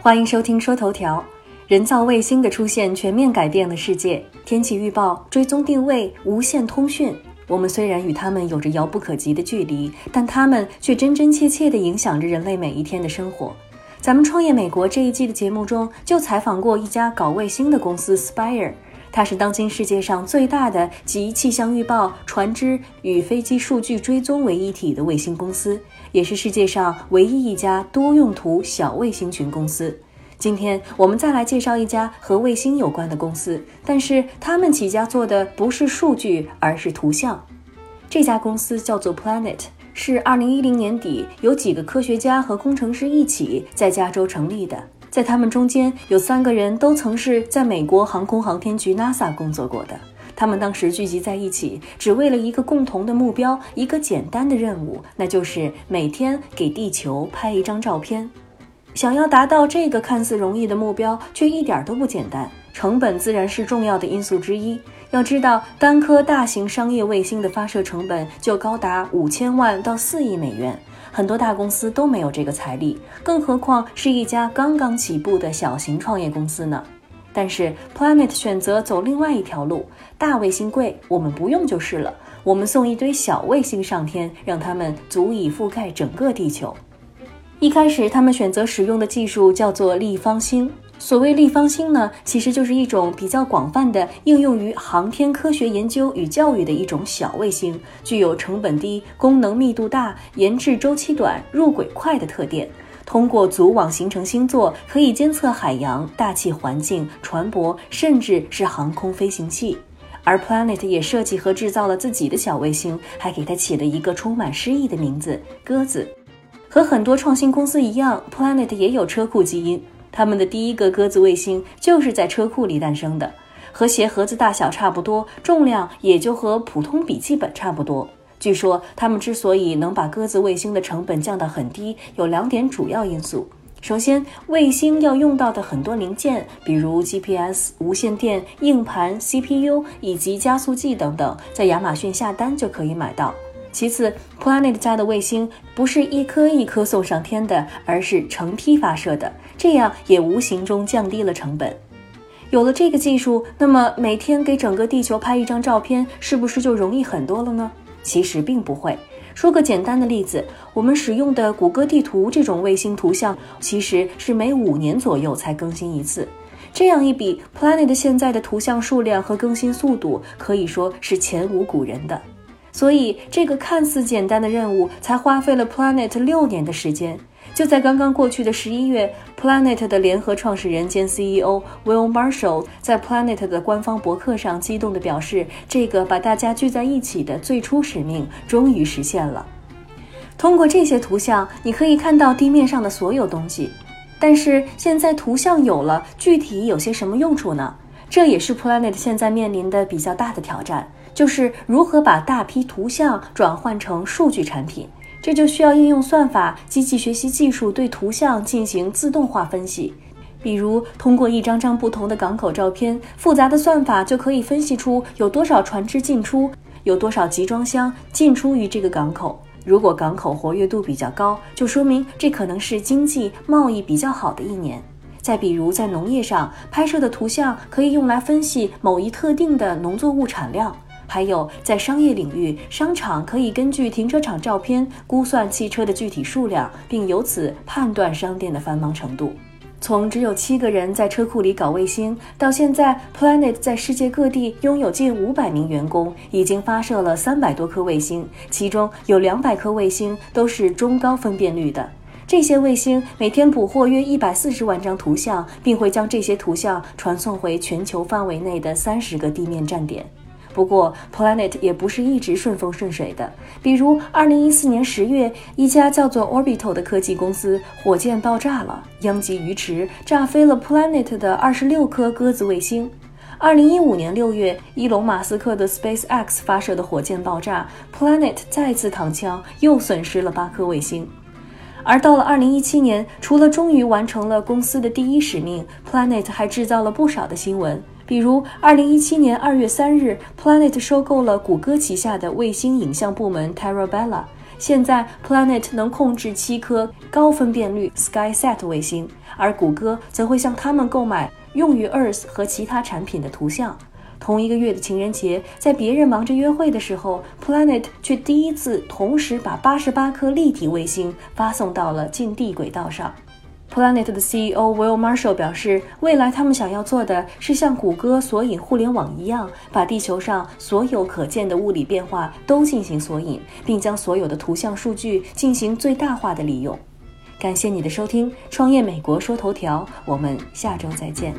欢迎收听说头条。人造卫星的出现全面改变了世界，天气预报、追踪定位、无线通讯。我们虽然与它们有着遥不可及的距离，但它们却真真切切地影响着人类每一天的生活。咱们创业美国这一季的节目中就采访过一家搞卫星的公司 Spire，它是当今世界上最大的集气象预报、船只与飞机数据追踪为一体的卫星公司，也是世界上唯一一家多用途小卫星群公司。今天我们再来介绍一家和卫星有关的公司，但是他们起家做的不是数据，而是图像。这家公司叫做 Planet，是二零一零年底有几个科学家和工程师一起在加州成立的。在他们中间有三个人都曾是在美国航空航天局 NASA 工作过的。他们当时聚集在一起，只为了一个共同的目标，一个简单的任务，那就是每天给地球拍一张照片。想要达到这个看似容易的目标，却一点都不简单。成本自然是重要的因素之一。要知道，单颗大型商业卫星的发射成本就高达五千万到四亿美元，很多大公司都没有这个财力，更何况是一家刚刚起步的小型创业公司呢？但是，Planet 选择走另外一条路，大卫星贵，我们不用就是了。我们送一堆小卫星上天，让它们足以覆盖整个地球。一开始，他们选择使用的技术叫做立方星。所谓立方星呢，其实就是一种比较广泛的应用于航天科学研究与教育的一种小卫星，具有成本低、功能密度大、研制周期短、入轨快的特点。通过组网形成星座，可以监测海洋、大气环境、船舶，甚至是航空飞行器。而 Planet 也设计和制造了自己的小卫星，还给它起了一个充满诗意的名字——鸽子。和很多创新公司一样，Planet 也有车库基因。他们的第一个鸽子卫星就是在车库里诞生的，和鞋盒子大小差不多，重量也就和普通笔记本差不多。据说他们之所以能把鸽子卫星的成本降到很低，有两点主要因素。首先，卫星要用到的很多零件，比如 GPS、无线电、硬盘、CPU 以及加速器等等，在亚马逊下单就可以买到。其次，Planet 家的卫星不是一颗一颗送上天的，而是成批发射的，这样也无形中降低了成本。有了这个技术，那么每天给整个地球拍一张照片，是不是就容易很多了呢？其实并不会。说个简单的例子，我们使用的谷歌地图这种卫星图像，其实是每五年左右才更新一次。这样一比，Planet 现在的图像数量和更新速度，可以说是前无古人的。所以，这个看似简单的任务才花费了 Planet 六年的时间。就在刚刚过去的十一月，Planet 的联合创始人兼 CEO Will Marshall 在 Planet 的官方博客上激动地表示：“这个把大家聚在一起的最初使命终于实现了。”通过这些图像，你可以看到地面上的所有东西。但是现在图像有了，具体有些什么用处呢？这也是 Planet 现在面临的比较大的挑战。就是如何把大批图像转换成数据产品，这就需要应用算法、机器学习技术对图像进行自动化分析。比如，通过一张张不同的港口照片，复杂的算法就可以分析出有多少船只进出，有多少集装箱进出于这个港口。如果港口活跃度比较高，就说明这可能是经济贸易比较好的一年。再比如，在农业上拍摄的图像可以用来分析某一特定的农作物产量。还有，在商业领域，商场可以根据停车场照片估算汽车的具体数量，并由此判断商店的繁忙程度。从只有七个人在车库里搞卫星，到现在，Planet 在世界各地拥有近五百名员工，已经发射了三百多颗卫星，其中有两百颗卫星都是中高分辨率的。这些卫星每天捕获约一百四十万张图像，并会将这些图像传送回全球范围内的三十个地面站点。不过，Planet 也不是一直顺风顺水的。比如，二零一四年十月，一家叫做 Orbital 的科技公司火箭爆炸了，殃及鱼池，炸飞了 Planet 的二十六颗鸽子卫星。二零一五年六月，伊隆马斯克的 SpaceX 发射的火箭爆炸，Planet 再次躺枪，又损失了八颗卫星。而到了二零一七年，除了终于完成了公司的第一使命，Planet 还制造了不少的新闻。比如，二零一七年二月三日，Planet 收购了谷歌旗下的卫星影像部门 Terra Bella，现在，Planet 能控制七颗高分辨率 SkySat 卫星，而谷歌则会向他们购买用于 Earth 和其他产品的图像。同一个月的情人节，在别人忙着约会的时候，Planet 却第一次同时把八十八颗立体卫星发送到了近地轨道上。Planet 的 CEO Will Marshall 表示，未来他们想要做的是像谷歌索引互联网一样，把地球上所有可见的物理变化都进行索引，并将所有的图像数据进行最大化的利用。感谢你的收听，创业美国说头条，我们下周再见。